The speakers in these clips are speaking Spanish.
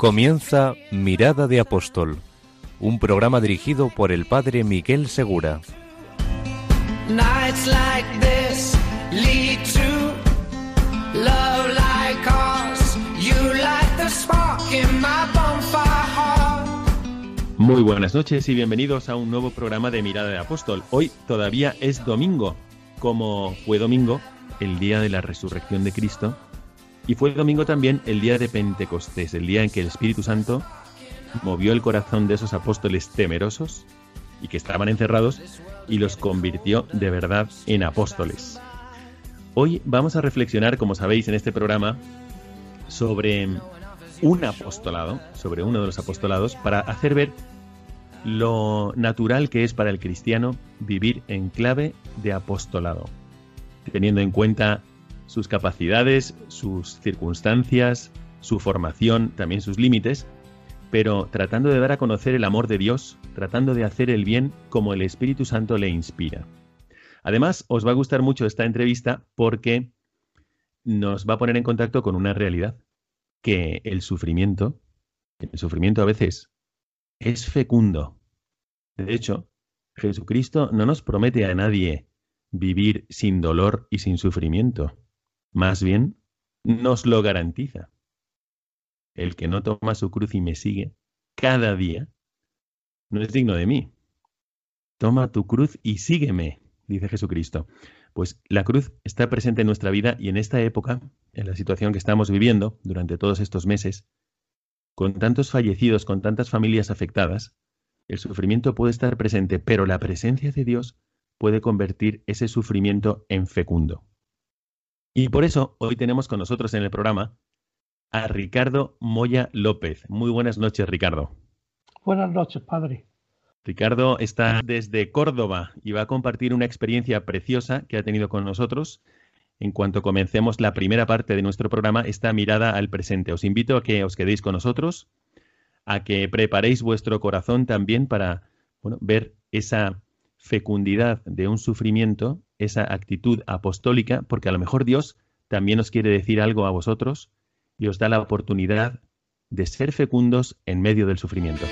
Comienza Mirada de Apóstol, un programa dirigido por el padre Miguel Segura. Muy buenas noches y bienvenidos a un nuevo programa de Mirada de Apóstol. Hoy todavía es domingo, como fue domingo el día de la resurrección de Cristo y fue domingo también el día de Pentecostés, el día en que el Espíritu Santo movió el corazón de esos apóstoles temerosos y que estaban encerrados y los convirtió de verdad en apóstoles. Hoy vamos a reflexionar, como sabéis, en este programa sobre un apostolado, sobre uno de los apostolados, para hacer ver lo natural que es para el cristiano vivir en clave de apostolado, teniendo en cuenta sus capacidades, sus circunstancias, su formación, también sus límites, pero tratando de dar a conocer el amor de Dios, tratando de hacer el bien como el Espíritu Santo le inspira. Además, os va a gustar mucho esta entrevista porque nos va a poner en contacto con una realidad, que el sufrimiento, el sufrimiento a veces es fecundo. De hecho, Jesucristo no nos promete a nadie vivir sin dolor y sin sufrimiento. Más bien, nos lo garantiza. El que no toma su cruz y me sigue cada día, no es digno de mí. Toma tu cruz y sígueme, dice Jesucristo. Pues la cruz está presente en nuestra vida y en esta época, en la situación que estamos viviendo durante todos estos meses, con tantos fallecidos, con tantas familias afectadas, el sufrimiento puede estar presente, pero la presencia de Dios puede convertir ese sufrimiento en fecundo. Y por eso hoy tenemos con nosotros en el programa a Ricardo Moya López. Muy buenas noches, Ricardo. Buenas noches, padre. Ricardo está desde Córdoba y va a compartir una experiencia preciosa que ha tenido con nosotros. En cuanto comencemos la primera parte de nuestro programa, esta mirada al presente. Os invito a que os quedéis con nosotros, a que preparéis vuestro corazón también para bueno, ver esa fecundidad de un sufrimiento, esa actitud apostólica, porque a lo mejor Dios también os quiere decir algo a vosotros y os da la oportunidad de ser fecundos en medio del sufrimiento.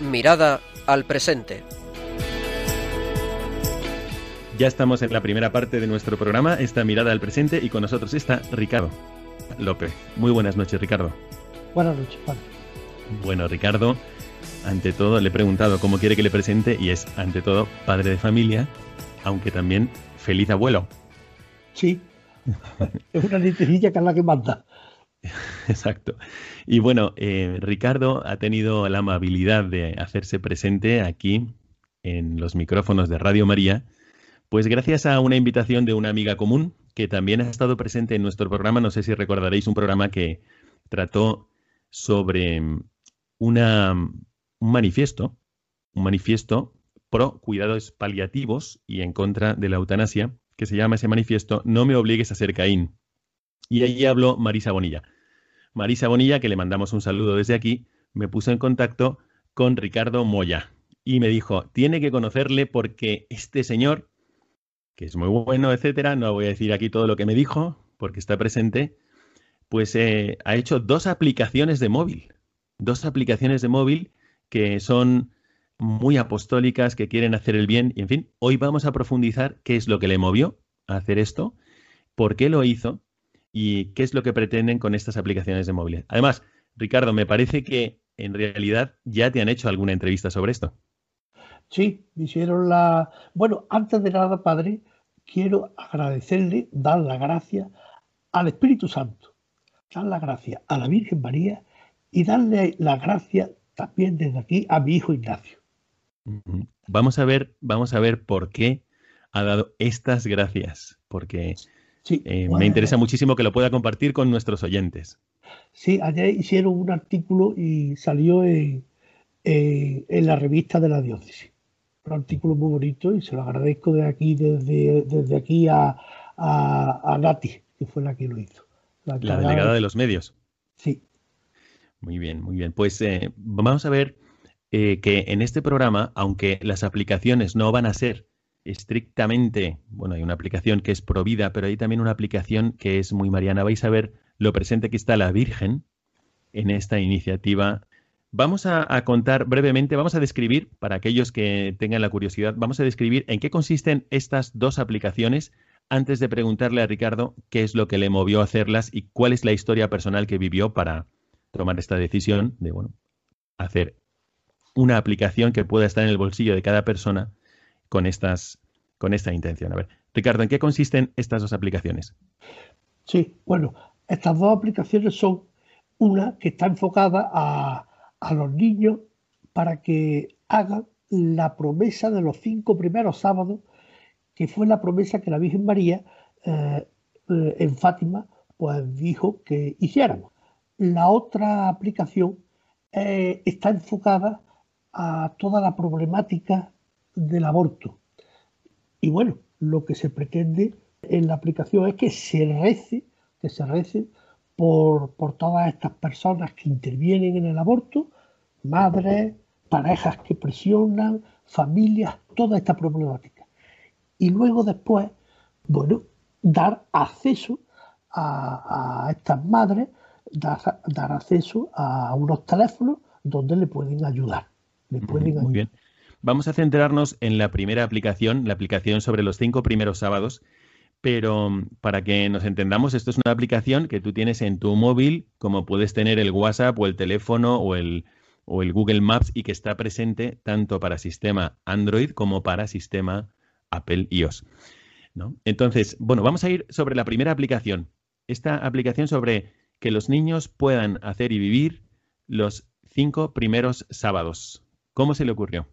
Mirada al presente. Ya estamos en la primera parte de nuestro programa, esta mirada al presente, y con nosotros está Ricardo López. Muy buenas noches, Ricardo. Buenas noches, padre. Bueno, Ricardo, ante todo le he preguntado cómo quiere que le presente y es, ante todo, padre de familia, aunque también feliz abuelo. Sí, es una literilla que es la que manda. Exacto. Y bueno, eh, Ricardo ha tenido la amabilidad de hacerse presente aquí en los micrófonos de Radio María, pues gracias a una invitación de una amiga común que también ha estado presente en nuestro programa. No sé si recordaréis un programa que trató sobre una, un manifiesto, un manifiesto pro cuidados paliativos y en contra de la eutanasia, que se llama ese manifiesto No me obligues a ser Caín. Y allí habló Marisa Bonilla. Marisa Bonilla, que le mandamos un saludo desde aquí, me puso en contacto con Ricardo Moya y me dijo, tiene que conocerle porque este señor, que es muy bueno, etcétera, no voy a decir aquí todo lo que me dijo porque está presente, pues eh, ha hecho dos aplicaciones de móvil, dos aplicaciones de móvil que son muy apostólicas, que quieren hacer el bien, y en fin, hoy vamos a profundizar qué es lo que le movió a hacer esto, por qué lo hizo y qué es lo que pretenden con estas aplicaciones de móviles. Además, Ricardo, me parece que en realidad ya te han hecho alguna entrevista sobre esto. Sí, me hicieron la... Bueno, antes de nada, Padre, quiero agradecerle, dar la gracia al Espíritu Santo, dar la gracia a la Virgen María y darle la gracia también desde aquí a mi hijo Ignacio. Vamos a ver, vamos a ver por qué ha dado estas gracias, porque Sí, eh, me interesa muchísimo que lo pueda compartir con nuestros oyentes. Sí, ayer hicieron un artículo y salió en, en- en la revista de la diócesis. Un artículo muy bonito y se lo agradezco de aquí, desde, desde aquí a, a, a Nati, que fue la que lo hizo. La encargada delegada de los medios. Sí, Muy bien, muy bien. Pues eh, vamos a ver eh, que en este programa, aunque las aplicaciones no van a ser estrictamente, bueno, hay una aplicación que es Provida, pero hay también una aplicación que es muy mariana. Vais a ver lo presente que está la Virgen en esta iniciativa. Vamos a, a contar brevemente, vamos a describir, para aquellos que tengan la curiosidad, vamos a describir en qué consisten estas dos aplicaciones antes de preguntarle a Ricardo qué es lo que le movió a hacerlas y cuál es la historia personal que vivió para tomar esta decisión de, bueno, hacer una aplicación que pueda estar en el bolsillo de cada persona con estas con esta intención. A ver, Ricardo, ¿en qué consisten estas dos aplicaciones? sí. Bueno, estas dos aplicaciones son una que está enfocada a, a los niños para que hagan la promesa de los cinco primeros sábados, que fue la promesa que la Virgen María eh, eh, en Fátima pues dijo que hiciéramos. La otra aplicación eh, está enfocada a toda la problemática del aborto. Y bueno, lo que se pretende en la aplicación es que se rece, que se por, por todas estas personas que intervienen en el aborto, madres, parejas que presionan, familias, toda esta problemática. Y luego después, bueno, dar acceso a, a estas madres, dar, dar acceso a unos teléfonos donde le pueden ayudar. Le pueden Muy ayudar. bien. Vamos a centrarnos en la primera aplicación, la aplicación sobre los cinco primeros sábados. Pero mm, para que nos entendamos, esto es una aplicación que tú tienes en tu móvil, como puedes tener el WhatsApp o el teléfono o el, o el Google Maps y que está presente tanto para sistema Android como para sistema Apple iOS. ¿no? Entonces, bueno, vamos a ir sobre la primera aplicación. Esta aplicación sobre que los niños puedan hacer y vivir los cinco primeros sábados. ¿Cómo se le ocurrió?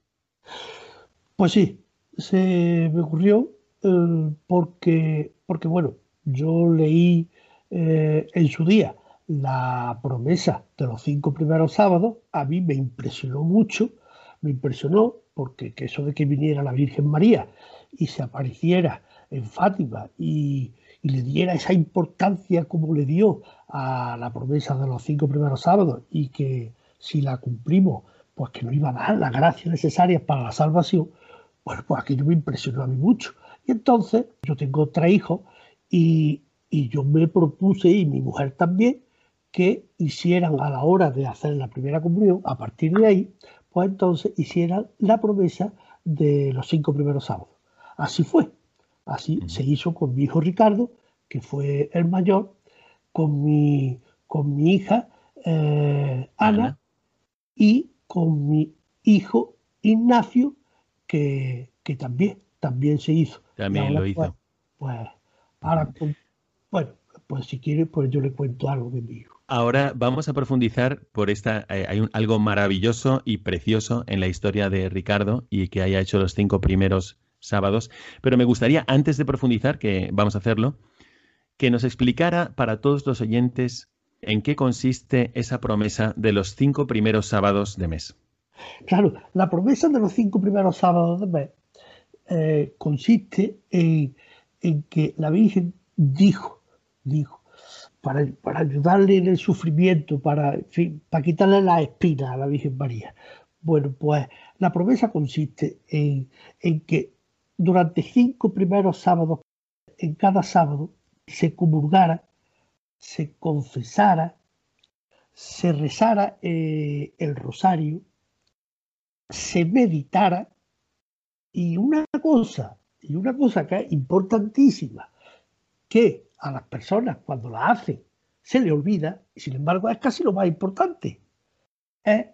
Pues sí, se me ocurrió eh, porque, porque, bueno, yo leí eh, en su día la promesa de los cinco primeros sábados, a mí me impresionó mucho, me impresionó porque que eso de que viniera la Virgen María y se apareciera en Fátima y, y le diera esa importancia como le dio a la promesa de los cinco primeros sábados y que si la cumplimos, pues que nos iba a dar las gracias necesarias para la salvación, bueno, pues aquello me impresionó a mí mucho. Y entonces yo tengo tres hijos y, y yo me propuse, y mi mujer también, que hicieran a la hora de hacer la primera comunión, a partir de ahí, pues entonces hicieran la promesa de los cinco primeros sábados. Así fue. Así se hizo con mi hijo Ricardo, que fue el mayor, con mi, con mi hija eh, Ana, y con mi hijo Ignacio, que, que también, también se hizo. También ahora, lo hizo. Pues, pues, ahora, pues, bueno, pues si quiere, pues yo le cuento algo de mi hijo. Ahora vamos a profundizar por esta. eh, hay un- algo maravilloso y precioso en la historia de Ricardo y que haya hecho los cinco primeros sábados. Pero me gustaría, antes de profundizar, que vamos a hacerlo, que nos explicara para todos los oyentes en qué consiste esa promesa de los cinco primeros sábados de mes. Claro, la promesa de los cinco primeros sábados de mes eh, consiste en, que la Virgen dijo, dijo, para, para ayudarle en el sufrimiento, para, para quitarle las espinas a la Virgen María. Bueno, pues la promesa consiste en, en que durante cinco primeros sábados, en cada sábado, se comulgara, se confesara, se rezara eh, el rosario, se meditara y una cosa, y una cosa que es importantísima, que a las personas cuando la hacen se le olvida, y sin embargo es casi lo más importante, es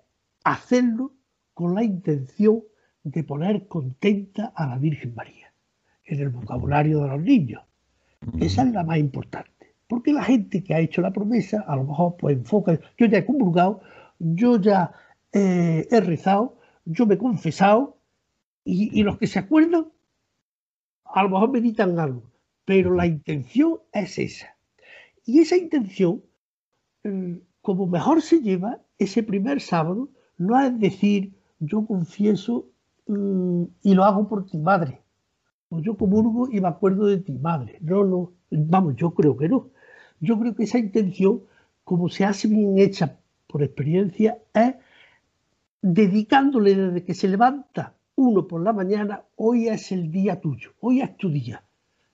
hacerlo con la intención de poner contenta a la Virgen María en el vocabulario de los niños. Esa es la más importante. Porque la gente que ha hecho la promesa, a lo mejor pues enfoca, yo ya he comulgado, yo ya eh, he rezado, yo me he confesado, y, y los que se acuerdan, a lo mejor meditan algo, pero la intención es esa. Y esa intención, mm, como mejor se lleva ese primer sábado, no es decir, yo confieso y lo hago por ti, madre. O yo comulgo y me acuerdo de ti, madre. No, no, vamos, yo creo que no. Yo creo que esa intención, como se hace bien hecha por experiencia, es dedicándole desde que se levanta uno por la mañana, hoy es el día tuyo, hoy es tu día.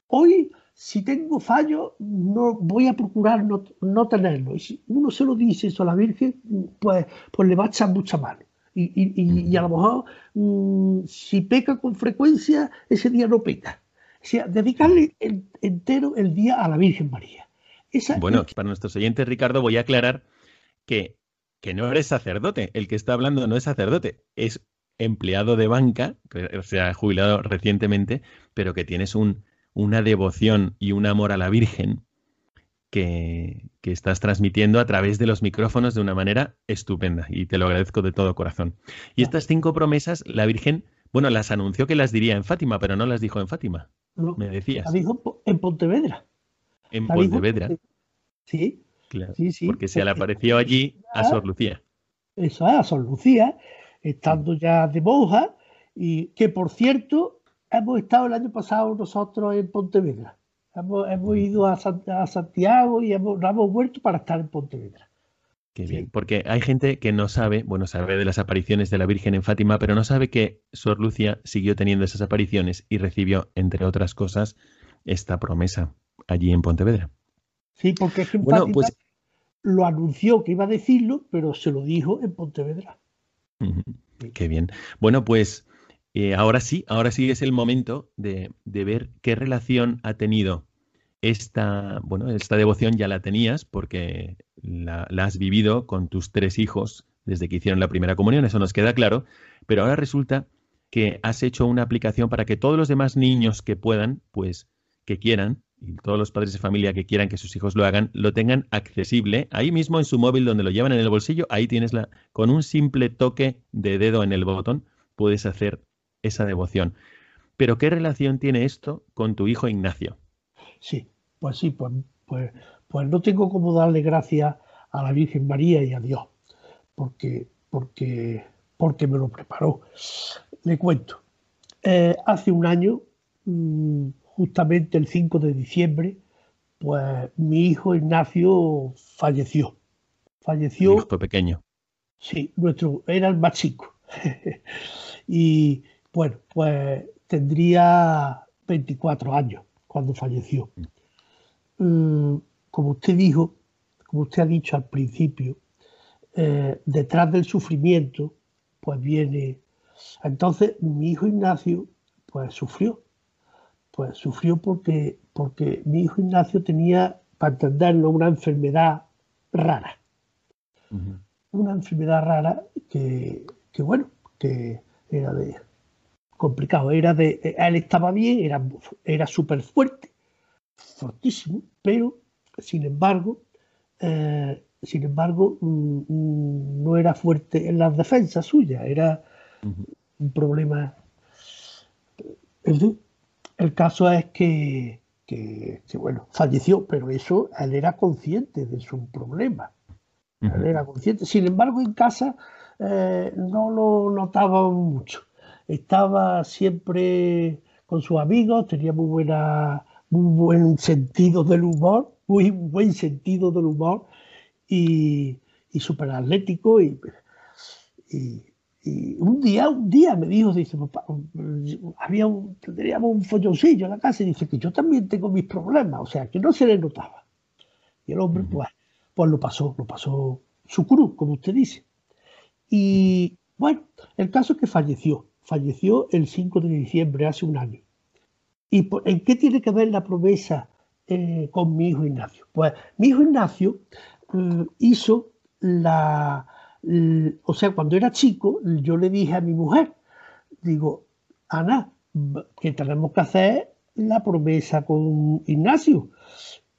Hoy, si tengo fallo, no voy a procurar no, tenerlo. Y si uno se lo dice eso a la Virgen, pues, pues le va a echar mucha mano. Y, a lo mejor, mm, si peca con frecuencia, ese día no peca. O sea, dedicarle entero el día a la Virgen María. bueno, para nuestros oyentes, Ricardo, voy a aclarar que, que no eres sacerdote. El que está hablando no es sacerdote, es empleado de banca, que se ha jubilado recientemente, pero que tienes un, una devoción y un amor a la Virgen que, que, estás transmitiendo a través de los micrófonos de una manera estupenda y te lo agradezco de todo corazón. Y estas cinco promesas, la Virgen, bueno, las anunció que las diría en Fátima, pero no las dijo en Fátima. me decías. Las dijo en Pontevedra. En Pontevedra. Sí. Claro, sí, sí. Porque se le apareció allí a Sor Lucía. Eso es, a Sor Lucía estando ya de monja, y que por cierto, hemos estado el año pasado nosotros en Pontevedra. Hemos, ido a, Santiago y hemos, hemos vuelto para estar en Pontevedra. Qué bien, porque hay gente que no sabe, bueno, sabe de las apariciones de la Virgen en Fátima, pero no sabe que Sor Lucia siguió teniendo esas apariciones y recibió, entre otras cosas, esta promesa allí en Pontevedra. Sí, porque es que bueno, pues... lo anunció que iba a decirlo, pero se lo dijo en Pontevedra. Qué bien. Bueno, pues eh, ahora sí, ahora sí es el momento de, ver qué relación ha tenido esta, bueno, esta devoción ya la tenías porque la, has vivido con tus tres hijos desde que hicieron la primera comunión, eso nos queda claro, pero ahora resulta que has hecho una aplicación para que todos los demás niños que puedan, pues que quieran, y todos los padres de familia que quieran que sus hijos lo hagan, lo tengan accesible ahí mismo en su móvil donde lo llevan en el bolsillo, ahí tienes la, con un simple toque de dedo en el botón, puedes hacer esa devoción. Pero ¿qué relación tiene esto con tu hijo Ignacio? Sí, pues sí, pues, pues, pues no tengo como darle gracias a la Virgen María y a Dios, porque, porque, porque me lo preparó. Le cuento, eh, hace un año mm, justamente el 5 de diciembre, pues mi hijo Ignacio falleció. Falleció. hijo pequeño. Sí, nuestro, era el más chico. y bueno, pues tendría 24 años cuando falleció. Mm, como usted dijo, como usted ha dicho al principio, eh, detrás del sufrimiento, pues viene. Entonces, mi hijo Ignacio, pues sufrió pues sufrió porque, porque mi hijo Ignacio tenía, para entenderlo, una enfermedad rara. Una enfermedad rara que, bueno, que era de complicado, era de, él estaba bien, era, era súper fuerte, fortísimo, pero sin embargo, eh, sin embargo, mm, mm, no era fuerte en las defensas suyas, era un problema. El caso es que, bueno, falleció, pero eso él era consciente de su problema. Él era consciente. Sin embargo, en casa eh, no lo notaba mucho. Estaba siempre con sus amigos, tenía muy, buena, muy buen sentido del humor, muy buen sentido del humor y, y súper atlético y, y un día, un día me dijo, dice, papá, había un, tendríamos un folloncillo en la casa y dice que yo también tengo mis problemas, o sea, que no se le notaba. Y el hombre, pues, pues lo pasó, lo pasó su cruz, como usted dice. Y bueno, el caso es que falleció, falleció el 5 de diciembre, hace un año. ¿Y en qué tiene que ver la promesa eh, con mi hijo Ignacio? Pues mi hijo Ignacio mm, hizo la, o sea, cuando era chico, yo le dije a mi mujer, digo, Ana, que tenemos que hacer la promesa con Ignacio.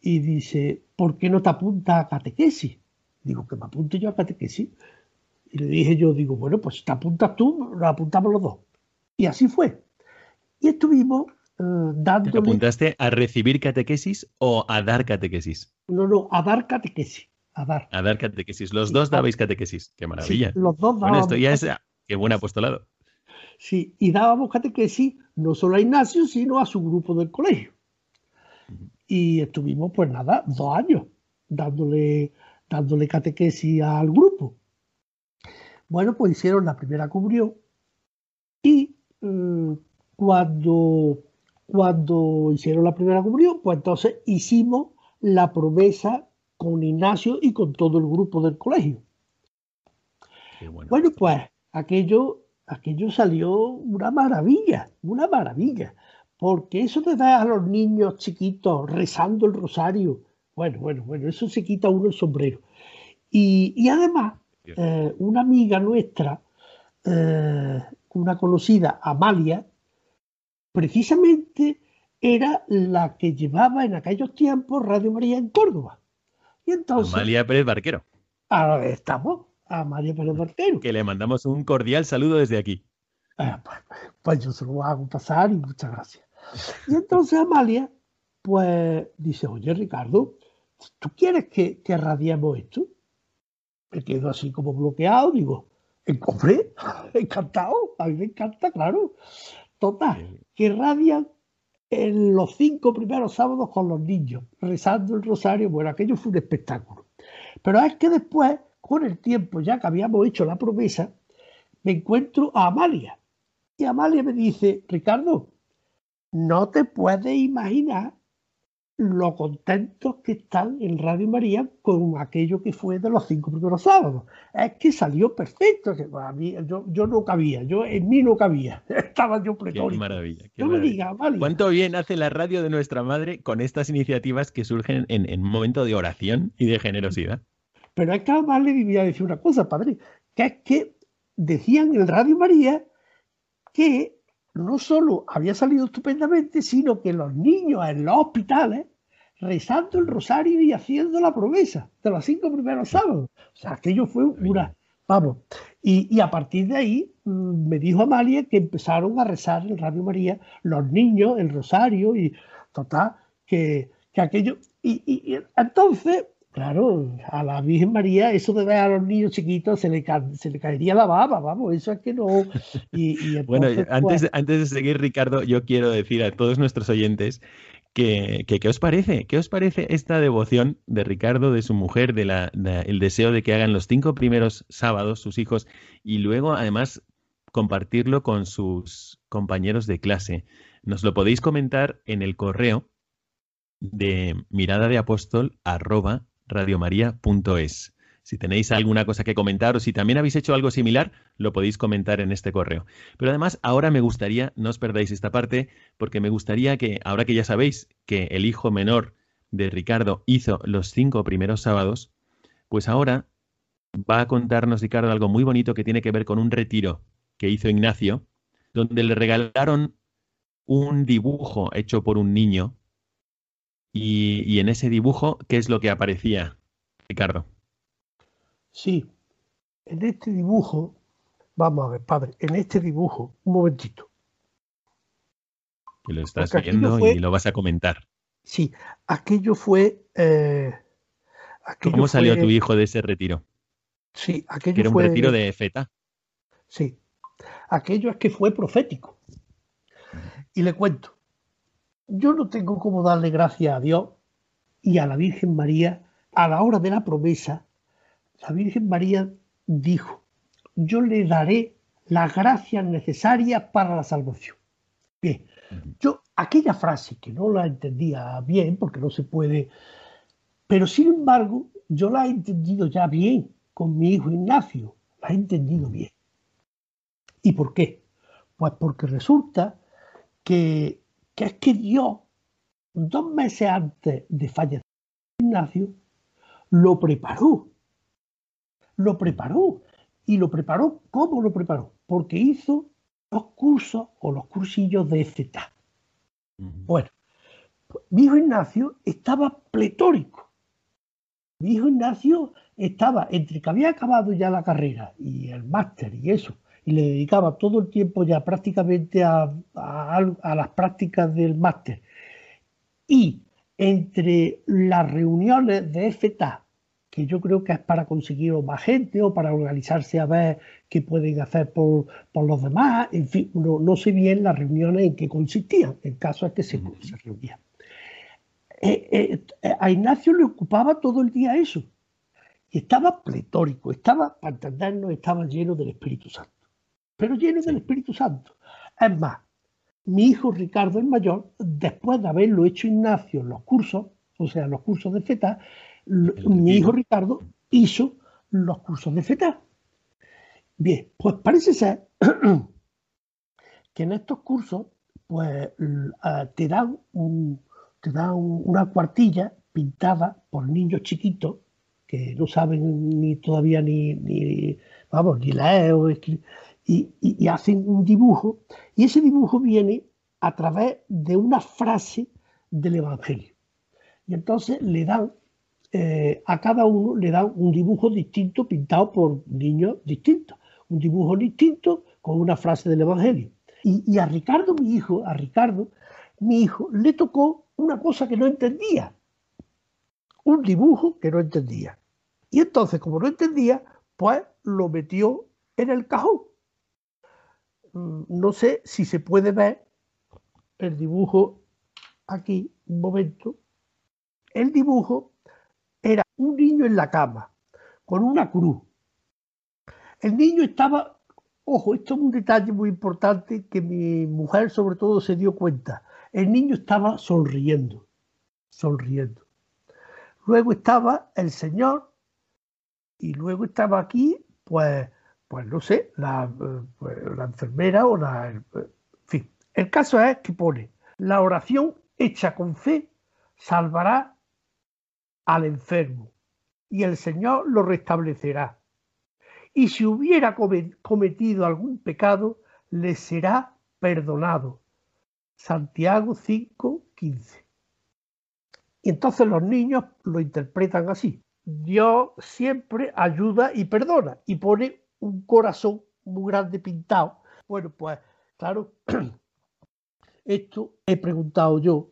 Y dice, ¿por qué no te apuntas a catequesis? Digo, que me apunte yo a catequesis. Y le dije yo, digo, bueno, pues te apuntas tú, nos apuntamos los dos. Y así fue. Y estuvimos dándole... ¿Te apuntaste a recibir catequesis o a dar catequesis? No, no, a dar catequesis. A dar. A dar catequesis. Los dos dabais catequesis. Qué maravilla. los dos dábamos. esto ya es... Qué buen apostolado. Sí, y dábamos catequesis no solo a Ignacio, sino a su grupo del colegio. Y estuvimos, pues nada, dos años dándole, dándole catequesis al grupo. Bueno, pues hicieron la primera comunión y mm, cuando, cuando hicieron la primera comunión, pues entonces hicimos la promesa con Ignacio y con todo el grupo del colegio. Bueno, pues aquello, aquello salió una maravilla, una maravilla, porque eso te da a los niños chiquitos rezando el rosario. Bueno, bueno, bueno, eso se quita uno el sombrero. Y, además, eh, una amiga nuestra, eh, una conocida, Amalia, precisamente era la que llevaba en aquellos tiempos Radio María en Córdoba. Y entonces, Amalia Pérez Barquero. Ahora estamos, Amalia Pérez Barquero. Que le mandamos un cordial saludo desde aquí. Ah, pues, pues, yo se lo hago pasar y muchas gracias. Y entonces Amalia, pues dice, oye Ricardo, ¿tú quieres que, que radiemos esto? Me quedo así como bloqueado, digo, hombre, encantado, a mí me encanta, claro. Total, que radian en los cinco primeros sábados con los niños, rezando el rosario. Bueno, aquello fue un espectáculo. Pero es que después, con el tiempo, ya que habíamos hecho la promesa, me encuentro a Amalia. Y Amalia me dice, Ricardo, no te puedes imaginar lo contentos que están en Radio María con aquello que fue de los cinco primeros sábados. Es que salió perfecto. A mí, yo, no cabía, yo en mí no cabía. Estaba yo pretórico. Qué maravilla. ¿Cuánto bien hace la radio de nuestra madre con estas iniciativas que surgen en, en un momento de oración y de generosidad? Pero es que además le debía decir una cosa, padre, que es que decían en Radio María que no solo había salido estupendamente, sino que los niños en los hospitales rezando el rosario y haciendo la promesa de los cinco primeros sábados. O sea, aquello fue una... Vamos, y, a partir de ahí mm, me dijo Amalia que empezaron a rezar en Radio María los niños, el rosario y total, que, aquello... y entonces Claro, a la Virgen María, eso de ver a los niños chiquitos se le, se le caería la baba, vamos, eso es que no. Y, bueno, antes, pues antes de seguir, Ricardo, yo quiero decir a todos nuestros oyentes que, ¿qué os parece? ¿Qué os parece esta devoción de Ricardo, de su mujer, de la, el deseo de que hagan los cinco primeros sábados sus hijos y luego además compartirlo con sus compañeros de clase? Nos lo podéis comentar en el correo de mirada de apóstol arroba radiomaria.es. Si tenéis alguna cosa que comentar o si también habéis hecho algo similar, lo podéis comentar en este correo. Pero además, ahora me gustaría, no os perdáis esta parte, porque me gustaría que, ahora que ya sabéis que el hijo menor de Ricardo hizo los cinco primeros sábados, pues ahora va a contarnos Ricardo algo muy bonito que tiene que ver con un retiro que hizo Ignacio, donde le regalaron un dibujo hecho por un niño y, en ese dibujo, ¿qué es lo que aparecía, Ricardo? Sí, en este dibujo, vamos a ver, padre, en este dibujo, un momentito. Que lo estás viendo y lo vas a comentar. Sí, aquello fue. Eh, ¿Cómo salió tu hijo de ese retiro? Sí, aquello que era un retiro de feta. Sí, aquello es que fue profético. Y le cuento yo no tengo cómo darle gracias a Dios y a la Virgen María a la hora de la promesa. La Virgen María dijo, yo le daré las gracias necesarias para la salvación. Bien, yo aquella frase que no la entendía bien, porque no se puede, pero sin embargo yo la he entendido ya bien con mi hijo Ignacio, la he entendido bien. ¿Y por qué? Pues porque resulta que que es que Dios, dos meses antes de fallecer Ignacio, lo preparó. Lo preparó. Y lo preparó, ¿cómo lo preparó? Porque hizo los cursos o los cursillos de Z. Bueno, mi hijo Ignacio estaba pletórico. Mi hijo Ignacio estaba entre que había acabado ya la carrera y el máster y eso, y le dedicaba todo el tiempo ya prácticamente a, a las prácticas del máster. Y entre las reuniones de FTA, que yo creo que es para conseguir más gente o para organizarse a ver qué pueden hacer por, los demás, en fin, no, sé bien las reuniones en qué consistían, el caso es que se, se reunían. Eh, eh, a Ignacio le ocupaba todo el día eso, y estaba pletórico, estaba, para entendernos, estaba lleno del Espíritu Santo, pero lleno del Espíritu Santo. Es más, mi hijo Ricardo el mayor, después de haberlo hecho Ignacio en los cursos, o sea, los cursos de FETA, mi hijo Ricardo hizo los cursos de FETA. Bien, pues parece ser que en estos cursos pues te dan, te dan una cuartilla pintada por niños chiquitos que no saben ni todavía ni, ni vamos, ni leer o escribir y, hacen un dibujo, y ese dibujo viene a través de una frase del Evangelio. Y entonces le dan, eh, a cada uno le dan un dibujo distinto pintado por niños distintos, un dibujo distinto con una frase del Evangelio. Y, y a Ricardo, mi hijo, a Ricardo, mi hijo, le tocó una cosa que no entendía, un dibujo que no entendía. Y entonces, como no entendía, pues lo metió en el cajón. Mm, no sé si se puede ver el dibujo aquí, un momento. El dibujo era un niño en la cama, con una cruz. El niño estaba, ojo, esto es un detalle muy importante que mi mujer sobre todo se dio cuenta. El niño estaba sonriendo, sonriendo. Luego estaba el Señor y luego estaba aquí, pues pues no sé, la, pues, enfermera o la... En fin, el caso es que pone, la oración hecha con fe salvará al enfermo y el Señor lo restablecerá. Y si hubiera cometido algún pecado, le será perdonado. Santiago 5, 15. Y entonces los niños lo interpretan así. Dios siempre ayuda y perdona y pone un corazón muy grande pintado. Bueno, pues claro, esto he preguntado yo.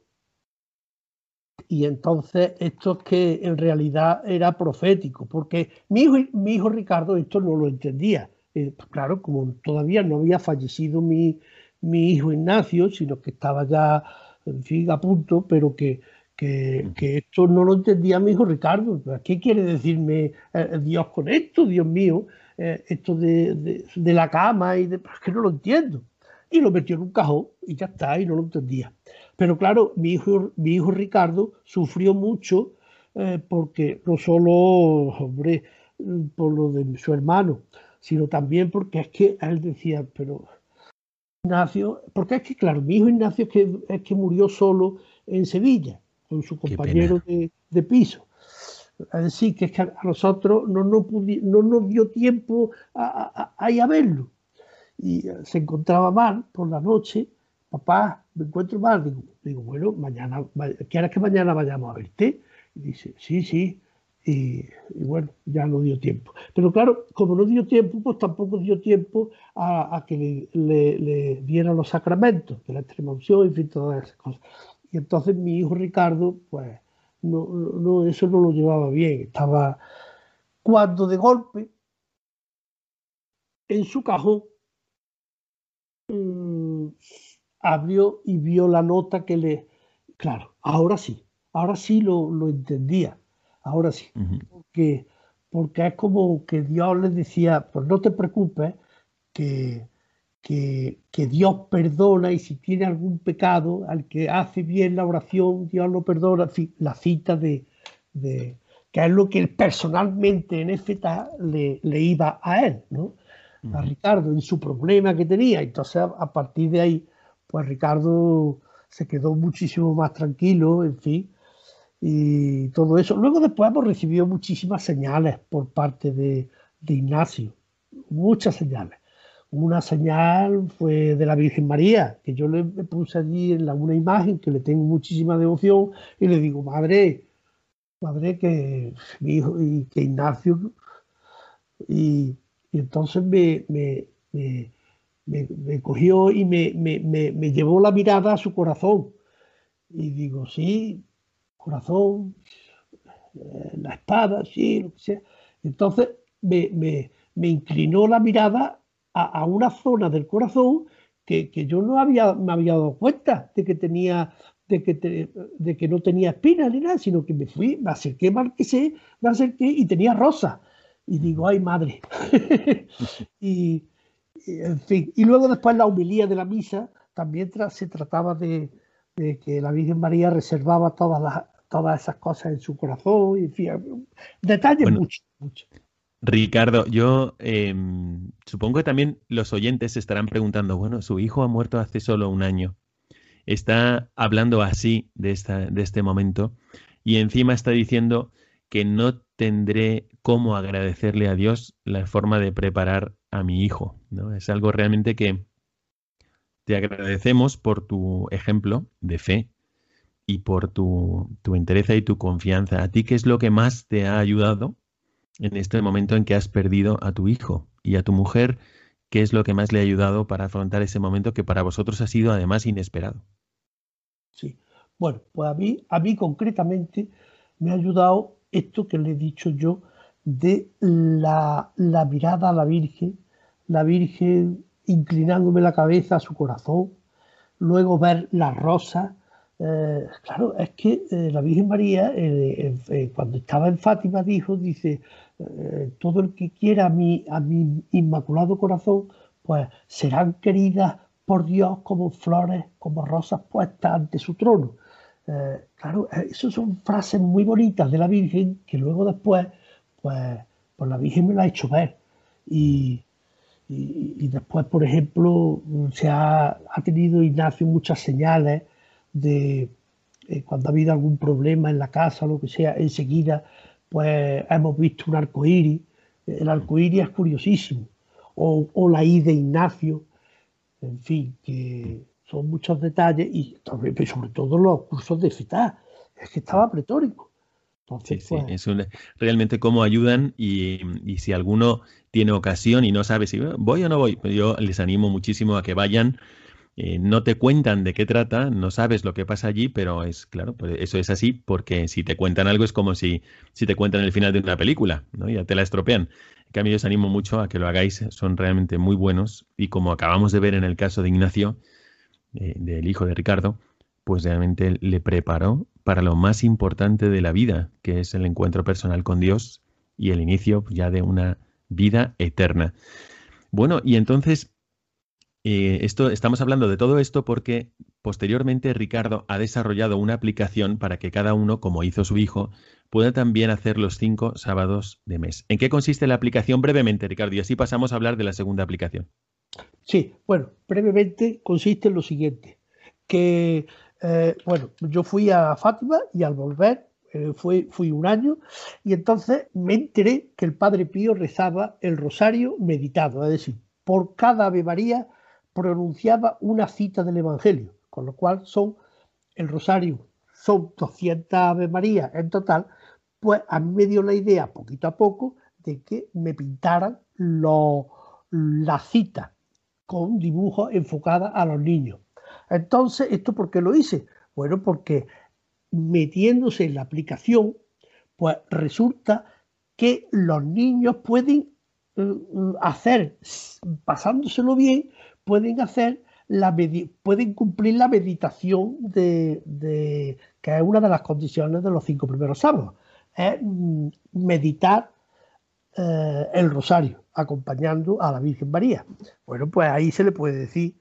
Y entonces esto es que en realidad era profético, porque mi hijo, mi hijo Ricardo esto no lo entendía. Eh, pues claro, como todavía no había fallecido mi, mi hijo Ignacio, sino que estaba ya, en fin, a punto, pero que, que, que, esto no lo entendía mi hijo Ricardo. ¿Qué quiere decirme eh, Dios con esto, Dios mío? Eh, esto de, la cama y de, es que no lo entiendo. Y lo metió en un cajón y ya está, y no lo entendía. Pero claro, mi hijo, mi hijo Ricardo sufrió mucho eh, porque no solo, hombre, por lo de su hermano, sino también porque es que él decía, pero Ignacio, porque es que, claro, mi hijo Ignacio es que, es que murió solo en Sevilla, con su compañero de, de, piso. Decir, que, es que a nosotros no, no, no nos dio tiempo a, a, ir a verlo. Y eh, se encontraba mal por la noche. Papá, me encuentro mal. Digo, digo bueno, mañana, ¿quieres que mañana vayamos a verte? Y dice, sí, sí. Y, bueno, ya no dio tiempo. Pero claro, como no dio tiempo, pues tampoco dio tiempo a, a que le, le, dieran los sacramentos de la extrema unción, y todas esas cosas. Y entonces mi hijo Ricardo, pues no, no, eso no lo llevaba bien. Estaba cuando de golpe en su cajón mm, abrió y vio la nota que le... Claro, ahora sí, ahora sí lo, lo entendía, ahora sí, porque, porque es como que Dios le decía, pues no te preocupes, que, que, Dios perdona y si tiene algún pecado, al que hace bien la oración, Dios lo perdona. la cita de, que es lo que él personalmente en Éfeta le, le iba a él, ¿no? a Ricardo, en su problema que tenía. Entonces, a partir de ahí, pues Ricardo se quedó muchísimo más tranquilo, en fin, y todo eso. Luego después hemos recibido muchísimas señales por parte de, de Ignacio, muchas señales. Una señal fue de la Virgen María, que yo le puse allí en la, una imagen que le tengo muchísima devoción y le digo, madre, madre, que mi hijo y que Ignacio. Y, entonces me, me, cogió y me, me, llevó la mirada a su corazón. Y digo, sí, corazón, eh, la espada, sí, lo que sea. Entonces me, inclinó la mirada a, una zona del corazón que, yo no había, me había dado cuenta de que tenía de que, de que no tenía espinas ni nada, sino que me fui, me acerqué, marqué, me acerqué y tenía rosa. Y digo, ay madre. y, en fin, y luego después la humilía de la misa, también se trataba de, que la Virgen María reservaba todas las, todas esas cosas en su corazón, y en fin, detalles muchos, Ricardo, yo em, supongo que también los oyentes estarán preguntando, bueno, su hijo ha muerto hace solo un año, está hablando así de, esta, de este momento y encima está diciendo que no tendré cómo agradecerle a Dios la forma de preparar a mi hijo. ¿no? Es algo realmente que te agradecemos por tu ejemplo de fe y por tu, tu entereza y tu confianza. ¿A ti qué es lo que más te ha ayudado en este momento en que has perdido a tu hijo y a tu mujer? ¿Qué es lo que más le ha ayudado para afrontar ese momento que para vosotros ha sido además inesperado? Sí. Bueno, pues a mí, a mí concretamente me ha ayudado esto que le he dicho yo de la, mirada a la Virgen, la Virgen inclinándome la cabeza a su corazón, luego ver la rosa. Eh, claro, es que eh, la Virgen María, eh, cuando estaba en Fátima, dijo, dice, todo el que quiera a mi, a mi inmaculado corazón, pues serán queridas por Dios como flores, como rosas puestas ante su trono. claro, esas son frases muy bonitas de la Virgen que luego después pues, pues la Virgen me la ha hecho ver. Y, después, por ejemplo, se ha, tenido Ignacio muchas señales de eh, cuando ha habido algún problema en la casa o lo que sea, enseguida pues hemos visto un arco iris. El arco iris es curiosísimo. O, o la I de Ignacio, en fin, que son muchos detalles y sobre todo los cursos de FETA. Es que estaba pletórico sí, sí, es realmente cómo ayudan y, si alguno tiene ocasión y no sabe si voy o no voy, pues yo les animo muchísimo a que vayan. Eh, no te cuentan de qué trata, no sabes lo que pasa allí, pero es claro, pues eso es así porque si te cuentan algo es como si, si te cuentan el final de una película, ¿no? Ya te la estropean. En cambio, yo os animo mucho a que lo hagáis, son realmente muy buenos y como acabamos de ver en el caso de Ignacio, eh, del hijo de Ricardo, pues realmente le preparó para lo más importante de la vida, que es el encuentro personal con Dios y el inicio ya de una vida eterna. Bueno, y entonces eh, esto, estamos hablando de todo esto porque posteriormente Ricardo ha desarrollado una aplicación para que cada uno, como hizo su hijo, pueda también hacer los cinco sábados de mes. ¿En qué consiste la aplicación brevemente, Ricardo? Y así pasamos a hablar de la segunda aplicación. Sí, bueno, brevemente consiste en lo siguiente, que eh, bueno, yo fui a Fátima y al volver eh, fui, un año y entonces me enteré que el Padre Pío rezaba el rosario meditado, es decir, por cada Ave pronunciaba una cita del Evangelio, con lo cual son el rosario, son 200 Ave María en total, pues a mí me dio la idea poquito a poco de que me pintaran la cita con dibujos enfocadas a los niños. Entonces, ¿esto por qué lo hice? Bueno, porque metiéndose en la aplicación, pues resulta que los niños pueden mm, mm, hacer, pasándoselo bien, pueden hacer la pueden cumplir la meditación de, que es una de las condiciones de los cinco primeros sábados, es mm, meditar eh, el rosario acompañando a la Virgen María. Bueno, pues ahí se le puede decir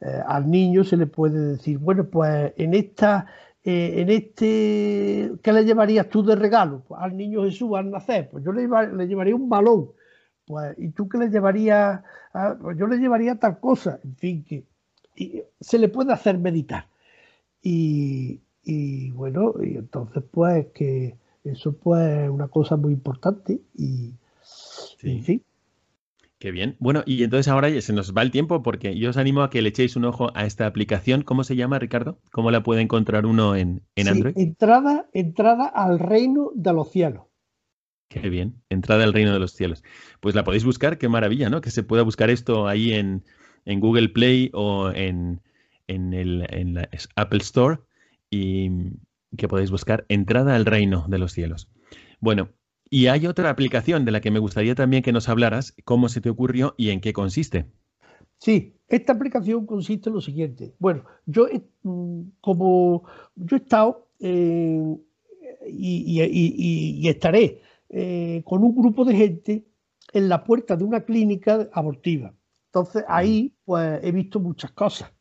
eh, al niño se le puede decir, bueno, pues en esta, eh, en este, ¿qué le llevarías tú de regalo? Pues al niño Jesús al nacer, pues yo le, llevaría un balón, pues, ¿y tú qué le llevarías? Pues yo le llevaría tal cosa, en fin, que se le puede hacer meditar. Y, y bueno, y entonces pues que eso pues es una cosa muy importante y, en fin. Qué bien. Bueno, y entonces ahora ya se nos va el tiempo porque yo os animo a que le echéis un ojo a esta aplicación. ¿Cómo se llama, Ricardo? ¿Cómo la puede encontrar uno en, en Android? Entrada, entrada al reino de los cielos. Qué bien, entrada al reino de los cielos. Pues la podéis buscar, qué maravilla, ¿no? Que se pueda buscar esto ahí en, Google Play o en, en, el, en la Apple Store y que podéis buscar entrada al reino de los cielos. Bueno, y hay otra aplicación de la que me gustaría también que nos hablaras, cómo se te ocurrió y en qué consiste. Sí, esta aplicación consiste en lo siguiente. Bueno, yo mm, como yo he estado y, estaré eh, con un grupo de gente en la puerta de una clínica abortiva. Entonces ahí pues he visto muchas cosas.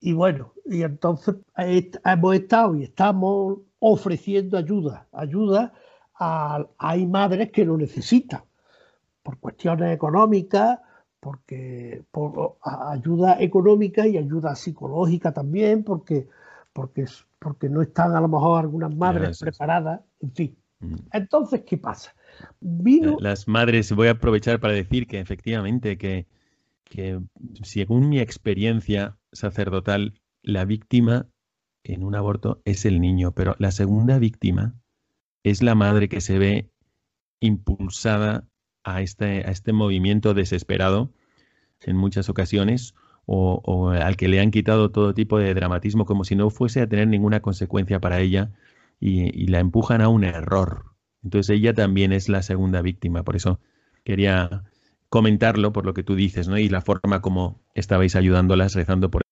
Y bueno, y entonces hemos estado y estamos ofreciendo ayuda, ayuda a, hay madres que lo necesitan por cuestiones económicas, porque por ayuda económica y ayuda psicológica también, porque, porque, porque no están a lo mejor algunas madres preparadas, en fin. Entonces, ¿qué pasa? Las madres, voy a aprovechar para decir que efectivamente que, que según mi experiencia sacerdotal, la víctima en un aborto es el niño, pero la segunda víctima es la madre que se ve impulsada a este, a este movimiento desesperado en muchas ocasiones o, al que le han quitado todo tipo de dramatismo como si no fuese a tener ninguna consecuencia para ella y, la empujan a un error. Entonces ella también es la segunda víctima. Por eso quería comentarlo por lo que tú dices, ¿no? Y la forma como estabais ayudándolas, rezando por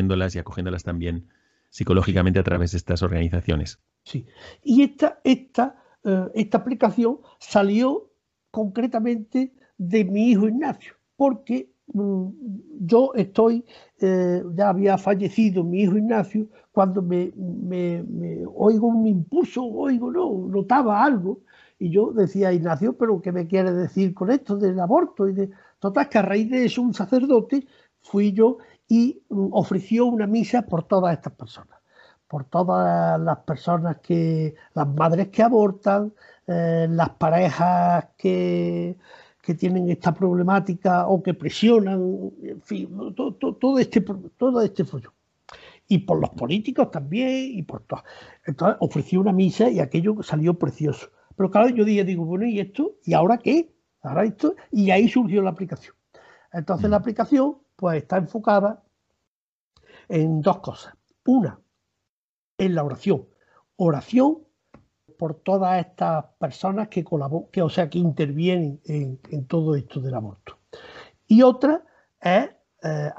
ellas y acogiéndolas también psicológicamente a través de estas organizaciones. Sí. Y esta, esta, eh, esta aplicación salió concretamente de mi hijo Ignacio, porque yo estoy, eh, ya había fallecido mi hijo Ignacio, cuando me, me, oigo un impulso, oigo, no, notaba algo, y yo decía, Ignacio, pero ¿qué me quiere decir con esto del aborto? Y de, total, que a raíz de eso un sacerdote fui yo y mm, ofreció una misa por todas estas personas, por todas las personas que, las madres que abortan, eh, las parejas que, que, tienen esta problemática o que presionan, en fin, todo, este, todo este follo. Y por los políticos también, y por todo. Entonces ofreció una misa y aquello salió precioso. Pero claro, yo dije, digo, bueno, ¿y esto? ¿Y ahora qué? Ahora esto. Y ahí surgió la aplicación. Entonces la aplicación pues está enfocada en dos cosas. Una, en la oración. Oración por todas estas personas que colaboran, que, o sea, que intervienen en, todo esto del aborto. Y otra es eh,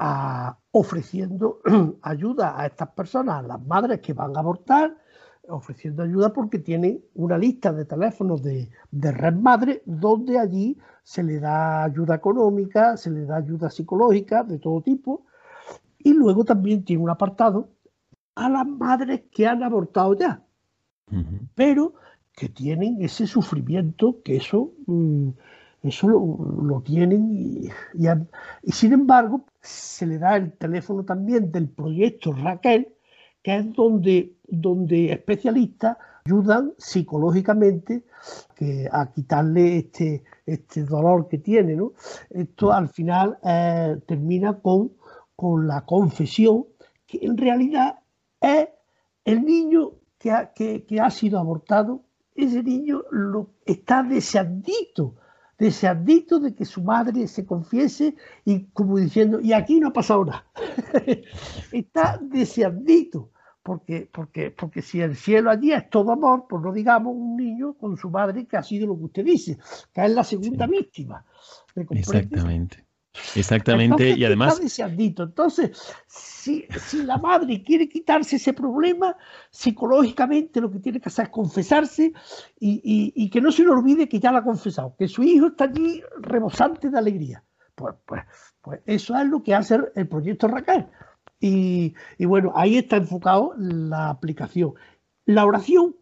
ofreciendo ayuda a estas personas, a las madres que van a abortar, ofreciendo ayuda porque tienen una lista de teléfonos de, de Red Madre donde allí se le da ayuda económica, se le da ayuda psicológica de todo tipo y luego también tiene un apartado a las madres que han abortado ya pero que tienen ese sufrimiento, que eso, mm, eso lo, tienen y, y, sin embargo se le da el teléfono también del proyecto Raquel, que es donde, donde especialistas ayudan psicológicamente a quitarle este, este dolor que tiene. ¿no? Esto al final eh, termina con, con la confesión, que en realidad es el niño que ha, sido abortado, ese niño lo, está deseandito, deseandito de que su madre se confiese y como diciendo, y aquí no ha pasado nada. está deseandito, porque, porque, porque si el cielo allí es todo amor, pues no digamos un niño con su madre que ha sido lo que usted dice, que es la segunda víctima. Exactamente. Exactamente, y además... Entonces, si, la madre quiere quitarse ese problema, psicológicamente lo que tiene que hacer es confesarse y, que no se le olvide que ya la ha confesado, que su hijo está allí rebosante de alegría. Pues, pues, pues eso es lo que hace el proyecto Raquel. Y, bueno, ahí está enfocado la aplicación. La oración,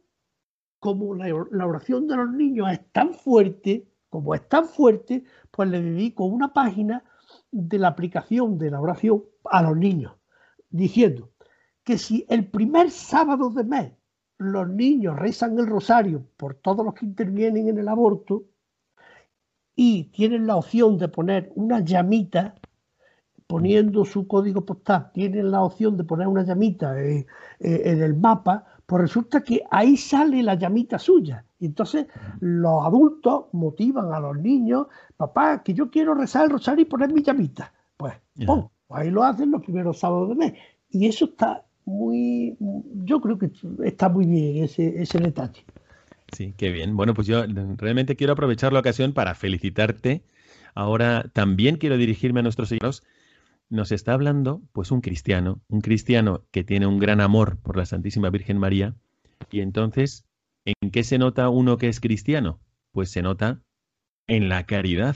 como la, la oración de los niños es tan fuerte, como es tan fuerte, pues le dedico una página de la aplicación de la oración a los niños, diciendo que si el primer sábado de mes los niños rezan el rosario por todos los que intervienen en el aborto y tienen la opción de poner una llamita poniendo su código postal, tienen la opción de poner una llamita en, en el mapa, pues resulta que ahí sale la llamita suya. Y entonces los adultos motivan a los niños, papá, que yo quiero rezar el rosario y poner mi llamita. Pues, ahí lo hacen los primeros sábados de mes. Y eso está muy, yo creo que está muy bien ese, ese detalle. Sí, qué bien. Bueno, pues yo realmente quiero aprovechar la ocasión para felicitarte. Ahora también quiero dirigirme a nuestros seguidores. Nos está hablando, pues, un cristiano, un cristiano que tiene un gran amor por la Santísima Virgen María. Y entonces, ¿en qué se nota uno que es cristiano? Pues se nota en la caridad.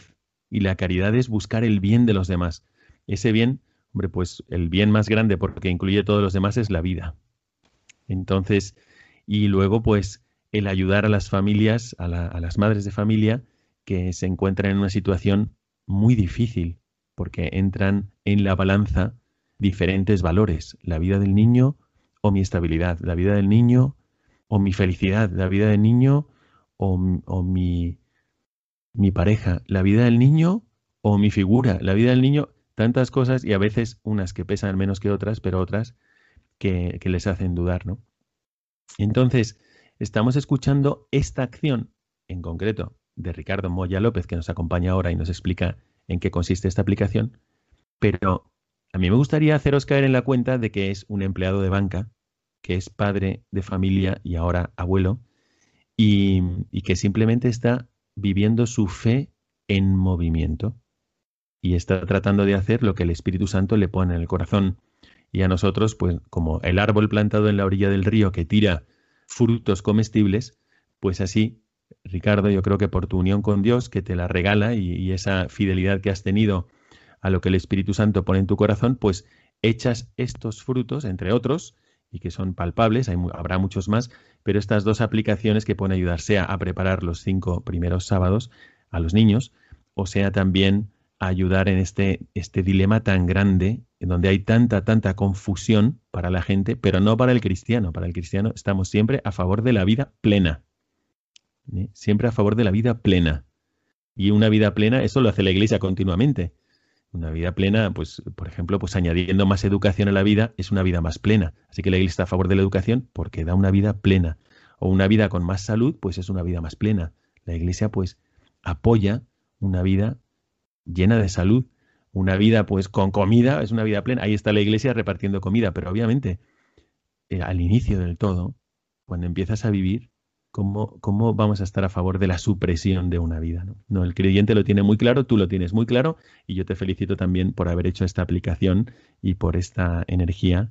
Y la caridad es buscar el bien de los demás. Ese bien, hombre, pues el bien más grande, porque incluye todos los demás, es la vida. Entonces, y luego, pues, el ayudar a las familias, a, las madres de familia que se encuentran en una situación muy difícil, porque entran en la balanza diferentes valores, la vida del niño o mi estabilidad, la vida del niño o mi felicidad, la vida del niño o, mi, mi pareja, la vida del niño o mi figura, la vida del niño, tantas cosas y a veces unas que pesan menos que otras, pero otras que, que les hacen dudar, ¿no? Entonces, estamos escuchando esta acción en concreto de Ricardo Moya López, que nos acompaña ahora y nos explica en qué consiste esta aplicación, pero a mí me gustaría haceros caer en la cuenta de que es un empleado de banca, que es padre de familia y ahora abuelo, y, y que simplemente está viviendo su fe en movimiento y está tratando de hacer lo que el Espíritu Santo le pone en el corazón. Y a nosotros, pues como el árbol plantado en la orilla del río que tira frutos comestibles, pues así, Ricardo, yo creo que por tu unión con Dios, que te la regala y, esa fidelidad que has tenido a lo que el Espíritu Santo pone en tu corazón, pues echas estos frutos, entre otros, y que son palpables, habrá muchos más, pero estas dos aplicaciones que pueden ayudar, sea a preparar los cinco primeros sábados a los niños, o sea también a ayudar en este, este dilema tan grande en donde hay tanta, tanta confusión para la gente, pero no para el cristiano. Para el cristiano estamos siempre a favor de la vida plena. ¿Eh? Siempre a favor de la vida plena. Y una vida plena, eso lo hace la Iglesia continuamente. Una vida plena, pues, por ejemplo, pues añadiendo más educación a la vida, es una vida más plena. Así que la Iglesia está a favor de la educación porque da una vida plena. O una vida con más salud, pues es una vida más plena. La Iglesia, pues, apoya una vida llena de salud, una vida pues con comida, es una vida plena. Ahí está la iglesia repartiendo comida, pero obviamente eh, al inicio del todo, cuando empiezas a vivir, ¿cómo, ¿cómo, vamos a estar a favor de la supresión de una vida? ¿no? ¿no? el creyente lo tiene muy claro, tú lo tienes muy claro y yo te felicito también por haber hecho esta aplicación y por esta energía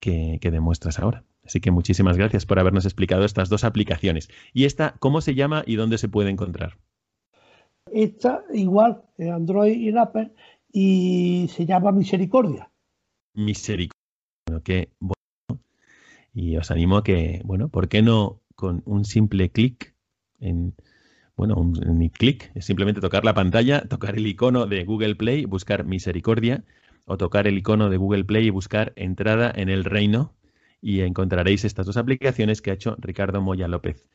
que, que demuestras ahora. Así que muchísimas gracias por habernos explicado estas dos aplicaciones. ¿Y esta cómo se llama y dónde se puede encontrar? Esta igual en Android y Apple y se llama Misericordia. Misericordia. Bueno, qué bueno. Y os animo a que, bueno, ¿por qué no con un simple clic en, bueno, un, clic, es simplemente tocar la pantalla, tocar el icono de Google Play, buscar Misericordia, o tocar el icono de Google Play y buscar Entrada en el Reino, y encontraréis estas dos aplicaciones que ha hecho Ricardo Moya López.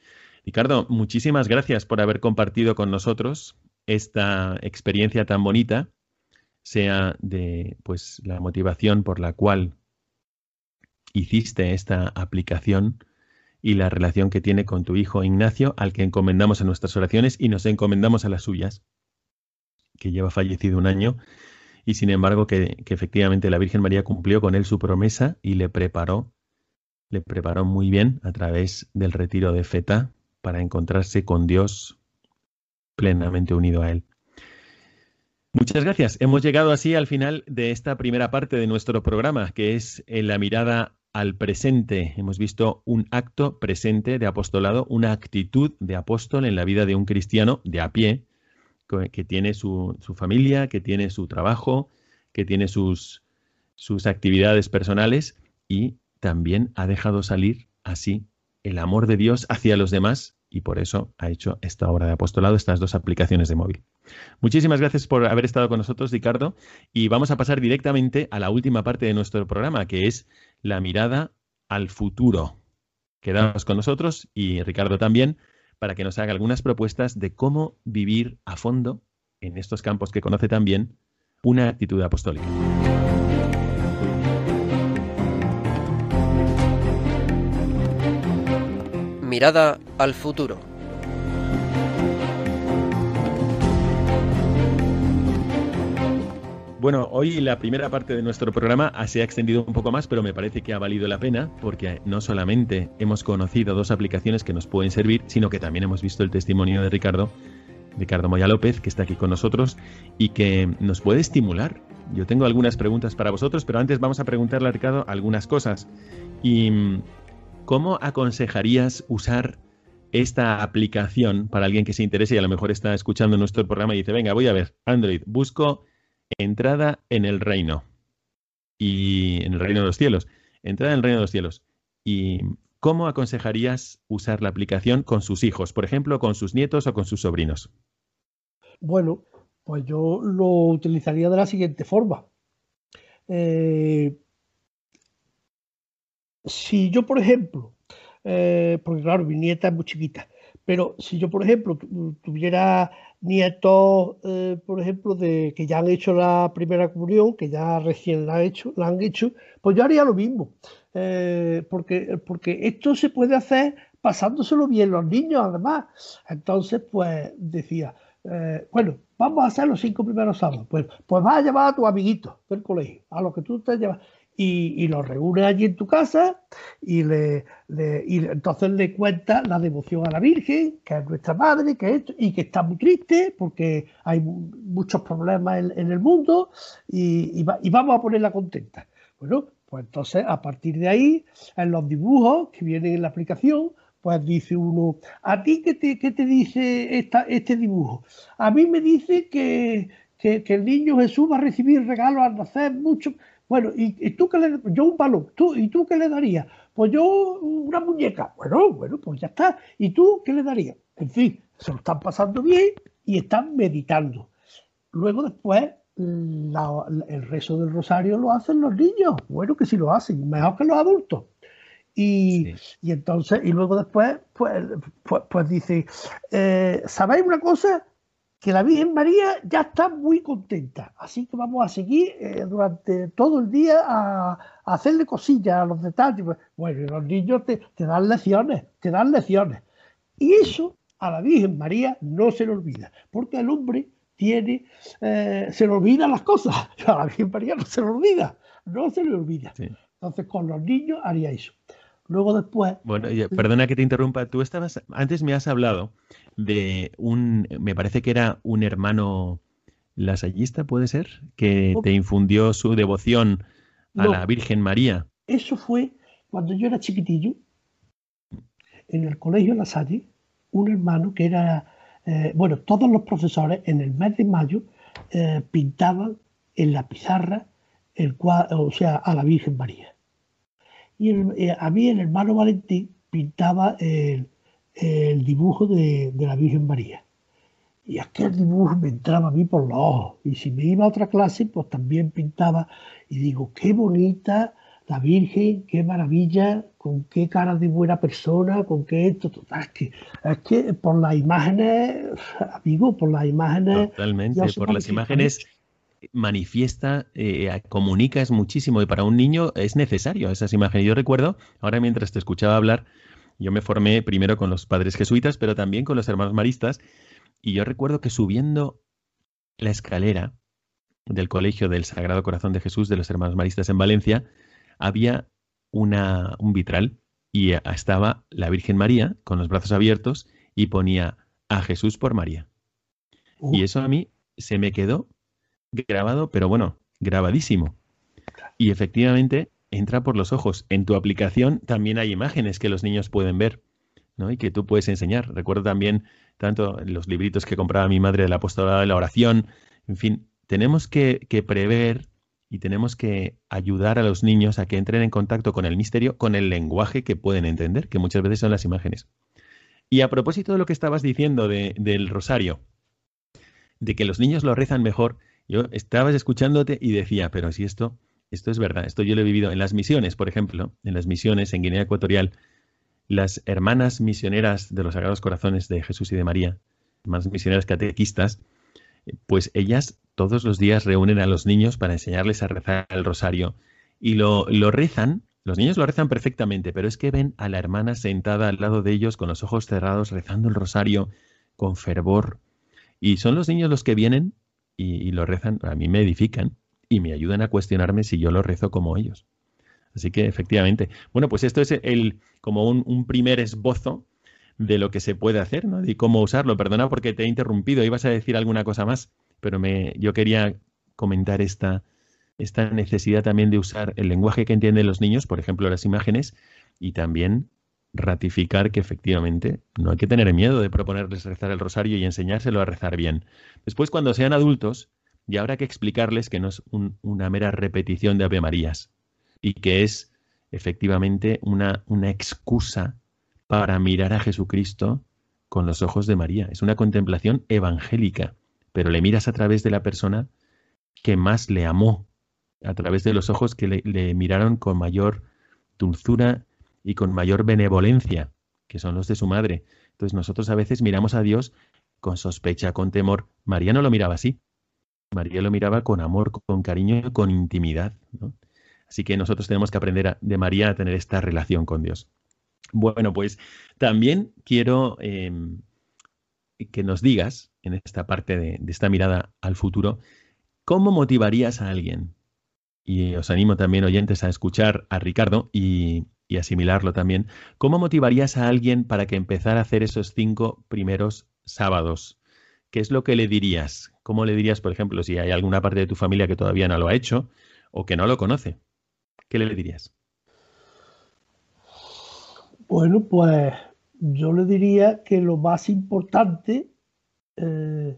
Ricardo, muchísimas gracias por haber compartido con nosotros esta experiencia tan bonita sea de pues la motivación por la cual hiciste esta aplicación y la relación que tiene con tu hijo Ignacio, al que encomendamos a nuestras oraciones y nos encomendamos a las suyas, que lleva fallecido un año, y sin embargo que, efectivamente la Virgen María cumplió con él su promesa y le preparó, le preparó muy bien a través del retiro de Feta para encontrarse con Dios plenamente unido a él. Muchas gracias. Hemos llegado así al final de esta primera parte de nuestro programa, que es en la mirada al presente. Hemos visto un acto presente de apostolado, una actitud de apóstol en la vida de un cristiano de a pie, que tiene su, familia, que tiene su trabajo, que tiene sus, sus actividades personales y también ha dejado salir así el amor de Dios hacia los demás y por eso ha hecho esta obra de apostolado, estas dos aplicaciones de móvil. Muchísimas gracias por haber estado con nosotros, Ricardo, y vamos a pasar directamente a la última parte de nuestro programa, que es la mirada al futuro. Quedaos con nosotros y Ricardo también para que nos haga algunas propuestas de cómo vivir a fondo en estos campos que conoce también una actitud apostólica. mirada al futuro. Bueno, hoy la primera parte de nuestro programa se ha extendido un poco más, pero me parece que ha valido la pena porque no solamente hemos conocido dos aplicaciones que nos pueden servir, sino que también hemos visto el testimonio de Ricardo, Ricardo Moya López, que está aquí con nosotros y que nos puede estimular. Yo tengo algunas preguntas para vosotros, pero antes vamos a preguntarle a Ricardo algunas cosas. ¿Y cómo aconsejarías usar esta aplicación para alguien que se interese y a lo mejor está escuchando nuestro programa y dice, venga, voy a ver, Android, busco entrada en el reino. Y en el reino de los cielos. Entrada en el reino de los cielos. ¿Y cómo aconsejarías usar la aplicación con sus hijos? Por ejemplo, con sus nietos o con sus sobrinos. Bueno, pues yo lo utilizaría de la siguiente forma. Eh, si yo, por ejemplo, eh, porque claro, mi nieta es muy chiquita, pero si yo, por ejemplo, tuviera nietos, eh, por ejemplo, de que ya han hecho la primera comunión, que ya recién la, han hecho, pues yo haría lo mismo. Eh, porque, porque esto se puede hacer pasándoselo bien los niños, además. Entonces, pues decía, eh, bueno, vamos a hacer los cinco primeros sábados. Pues, pues vas a llevar a tu amiguito del colegio, a los que tú te llevas y, y los reúne allí en tu casa y, le, y entonces le cuenta la devoción a la Virgen, que es nuestra madre, que y que está muy triste porque hay muchos problemas en, el mundo y, vamos a ponerla contenta. Bueno, pues entonces a partir de ahí, en los dibujos que vienen en la aplicación, pues dice uno, ¿a ti qué te, qué te dice esta, este dibujo? A mí me dice que, que, el niño Jesús va a recibir regalos al nacer mucho. Bueno, ¿y, tú qué le Yo un balón. ¿Tú, ¿Y tú qué le darías? Pues yo una muñeca. Bueno, bueno, pues ya está. ¿Y tú qué le darías? En fin, se lo están pasando bien y están meditando. Luego después el rezo del rosario lo hacen los niños. Bueno, que si lo hacen, mejor que los adultos. Y, y entonces, y luego después, pues, pues, pues dice, eh, ¿sabéis una cosa? Que la Virgen María ya está muy contenta. Así que vamos a seguir eh, durante todo el día a, hacerle cosillas a los detalles. Bueno, los niños te, dan lecciones, te dan lecciones. Y eso a la Virgen María no se le olvida, porque el hombre tiene, eh, se le olvidan las cosas. A la Virgen María no se le olvida, no se le olvida. Entonces con los niños haría eso. Luego después... Bueno, perdona que te interrumpa. Tú estabas, antes me has hablado de un, me parece que era un hermano lasallista, ¿puede ser? Que te infundió su devoción a la Virgen María. Eso fue cuando yo era chiquitillo, en el colegio La Salle, un hermano que era, eh, bueno, todos los profesores en el mes de mayo eh, pintaban en la pizarra el o sea, a la Virgen María y eh, a mí el hermano Valentín pintaba el, dibujo de, la Virgen María. Y aquel dibujo me entraba a mí por los ojos. Y si me iba a otra clase, pues también pintaba. Y digo, qué bonita la Virgen, qué maravilla, con qué cara de buena persona, con qué esto. es, que, es que por las imágenes, amigo, por las imágenes. Totalmente, por las imágenes manifiesta, eh, comunica es muchísimo y para un niño es necesario esas imágenes. Yo recuerdo, ahora mientras te escuchaba hablar, yo me formé primero con los padres jesuitas, pero también con los hermanos maristas, y yo recuerdo que subiendo la escalera del Colegio del Sagrado Corazón de Jesús de los hermanos maristas en Valencia, había una, un vitral y estaba la Virgen María con los brazos abiertos y ponía a Jesús por María. Y eso a mí se me quedó grabado, pero bueno, grabadísimo. Y efectivamente entra por los ojos. En tu aplicación también hay imágenes que los niños pueden ver, ¿no? Y que tú puedes enseñar. Recuerdo también tanto los libritos que compraba mi madre del apostolado de la oración. En fin, tenemos que, que prever y tenemos que ayudar a los niños a que entren en contacto con el misterio, con el lenguaje que pueden entender, que muchas veces son las imágenes. Y a propósito de lo que estabas diciendo de, del rosario, de que los niños lo rezan mejor, yo estabas escuchándote y decía, pero si esto, esto es verdad, esto yo lo he vivido en las misiones, por ejemplo, en las misiones en Guinea Ecuatorial, las hermanas misioneras de los Sagrados Corazones de Jesús y de María, hermanas misioneras catequistas, pues ellas todos los días reúnen a los niños para enseñarles a rezar el rosario y lo, lo rezan Los niños lo rezan perfectamente, pero es que ven a la hermana sentada al lado de ellos con los ojos cerrados, rezando el rosario con fervor. Y son los niños los que vienen y, lo rezan, a mí me edifican y me ayudan a cuestionarme si yo lo rezo como ellos. Así que efectivamente, bueno, pues esto es el como un, primer esbozo de lo que se puede hacer, ¿no? Y cómo usarlo. Perdona porque te he interrumpido, ibas a decir alguna cosa más, pero me, yo quería comentar esta, esta necesidad también de usar el lenguaje que entienden los niños, por ejemplo, las imágenes, y también ratificar que efectivamente no hay que tener miedo de proponerles rezar el rosario y enseñárselo a rezar bien. Después, cuando sean adultos, ya habrá que explicarles que no es una mera repetición de Ave Marías y que es efectivamente una, una excusa para mirar a Jesucristo con los ojos de María. Es una contemplación evangélica, pero le miras a través de la persona que más le amó, a través de los ojos que le, miraron con mayor dulzura y con mayor benevolencia, que son los de su madre. Entonces nosotros a veces miramos a Dios con sospecha, con temor. María no lo miraba así. María lo miraba con amor, con cariño con intimidad. Así que nosotros tenemos que aprender de María a tener esta relación con Dios. Bueno, pues también quiero em, que nos digas, en esta parte de, de esta mirada al futuro, ¿cómo motivarías a alguien y os animo también, oyentes, a escuchar a Ricardo y, asimilarlo también. ¿Cómo motivarías a alguien para que empezara a hacer esos cinco primeros sábados? ¿Qué es lo que le dirías? ¿Cómo le dirías, por ejemplo, si hay alguna parte de tu familia que todavía no lo ha hecho o que no lo conoce? ¿Qué le dirías? Bueno, pues yo le diría que lo más importante, eh,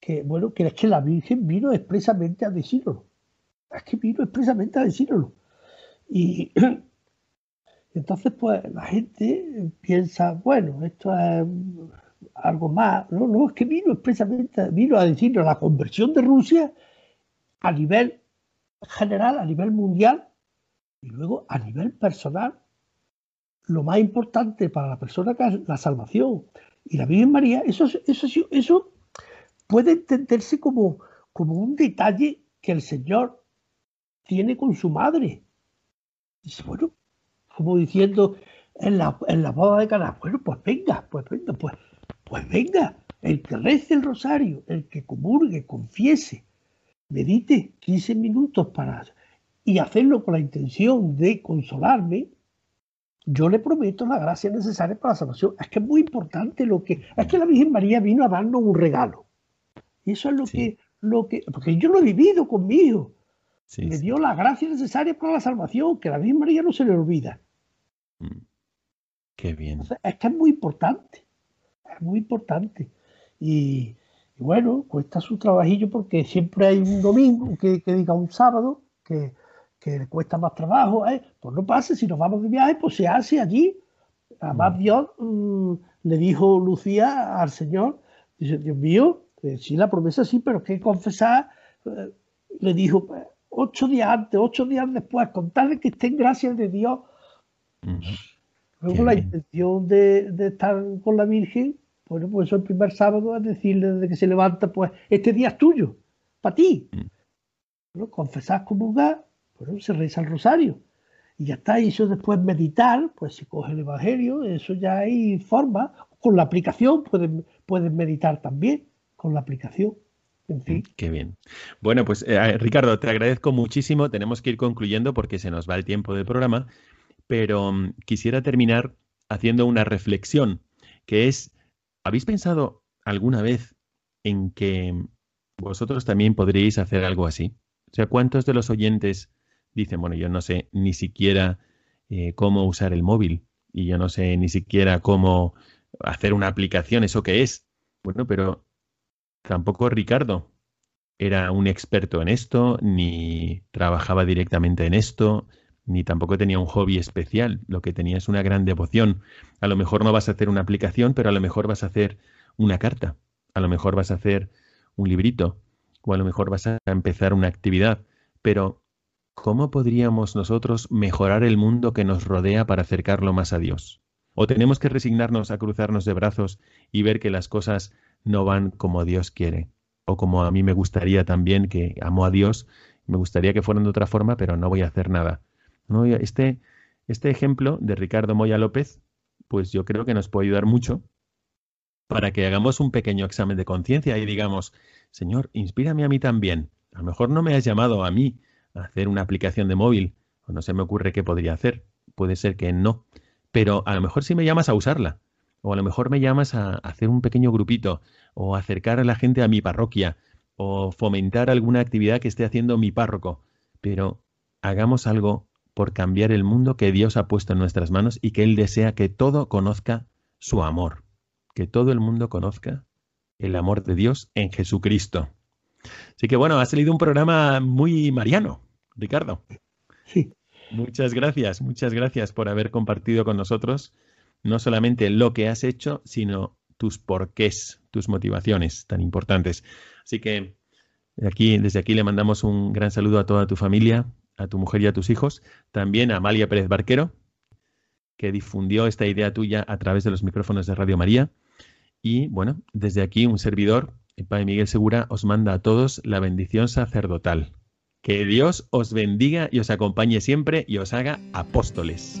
que bueno, que es que la Virgen vino expresamente a decirlo es que vino expresamente a decirlo. Y entonces, pues la gente piensa, bueno, esto es algo más. No, no, es que vino expresamente, vino a decirlo la conversión de Rusia a nivel general, a nivel mundial, y luego a nivel personal. Lo más importante para la persona que es la salvación. Y la Virgen María, eso, eso, eso puede entenderse como, como un detalle que el Señor tiene con su madre. Dice, bueno, como diciendo en la, en la boda de Caná, bueno, pues venga, pues venga, pues, pues venga, el que rece el rosario, el que comulgue, confiese, medite 15 minutos para y hacerlo con la intención de consolarme, yo le prometo la gracia necesaria para la salvación. Es que es muy importante lo que. Es que la Virgen María vino a darnos un regalo. Y eso es lo que. Lo que porque yo lo he vivido conmigo le dio la gracia necesaria para la salvación, que la Virgen María no se le olvida. Mm. Qué bien. es que es muy importante, es muy importante. Y, bueno, cuesta su trabajillo porque siempre hay un domingo, que, diga un sábado, que, le cuesta más trabajo. ¿eh? Pues no pase, si nos vamos de viaje, pues se hace allí. Además, mm. Dios mm, le dijo Lucía al Señor, dice, Dios mío, eh, sí, la promesa sí, pero que confesar, eh, le dijo, ocho días antes, ocho días después, contarle que esté en gracia de Dios. Luego la intención de, estar con la Virgen, bueno, pues eso el primer sábado es decirle desde que se levanta, pues este día es tuyo, para ti. Mm. Bueno, confesar, comulgar, bueno, se reza el rosario. Y ya está, y eso después meditar, pues se coge el Evangelio, eso ya hay forma. Con la aplicación pueden, pueden meditar también, con la aplicación. Mm, qué bien. Bueno, pues eh, Ricardo, te agradezco muchísimo. Tenemos que ir concluyendo porque se nos va el tiempo del programa, pero mm, quisiera terminar haciendo una reflexión, que es, ¿habéis pensado alguna vez en que vosotros también podríais hacer algo así? O sea, ¿cuántos de los oyentes dicen, bueno, yo no sé ni siquiera eh, cómo usar el móvil y yo no sé ni siquiera cómo hacer una aplicación, ¿eso qué es? Bueno, pero Tampoco Ricardo era un experto en esto, ni trabajaba directamente en esto, ni tampoco tenía un hobby especial. Lo que tenía es una gran devoción. A lo mejor no vas a hacer una aplicación, pero a lo mejor vas a hacer una carta. A lo mejor vas a hacer un librito. O a lo mejor vas a empezar una actividad. Pero, ¿cómo podríamos nosotros mejorar el mundo que nos rodea para acercarlo más a Dios? ¿O tenemos que resignarnos a cruzarnos de brazos y ver que las cosas no van como Dios quiere, o como a mí me gustaría también, que amo a Dios, me gustaría que fueran de otra forma, pero no voy a hacer nada. Este, Este ejemplo de Ricardo Moya López, pues yo creo que nos puede ayudar mucho para que hagamos un pequeño examen de conciencia y digamos, Señor, inspírame a mí también. A lo mejor no me has llamado a mí a hacer una aplicación de móvil, o no se me ocurre qué podría hacer. Puede ser que no. Pero a lo mejor sí me llamas a usarla. O a lo mejor me llamas a hacer un pequeño grupito, o acercar a la gente a mi parroquia, o fomentar alguna actividad que esté haciendo mi párroco. Pero hagamos algo por cambiar el mundo que Dios ha puesto en nuestras manos y que Él desea que todo conozca su amor. Que todo el mundo conozca el amor de Dios en Jesucristo. Así que bueno, ha salido un programa muy mariano, Ricardo. Sí. Muchas gracias, muchas gracias por haber compartido con nosotros no solamente lo que has hecho, sino tus porqués, tus motivaciones tan importantes. Así que aquí, desde aquí le mandamos un gran saludo a toda tu familia, a tu mujer y a tus hijos, también a Amalia Pérez Barquero, que difundió esta idea tuya a través de los micrófonos de Radio María. Y bueno, desde aquí un servidor, el Padre Miguel Segura, os manda a todos la bendición sacerdotal. Que Dios os bendiga y os acompañe siempre y os haga apóstoles.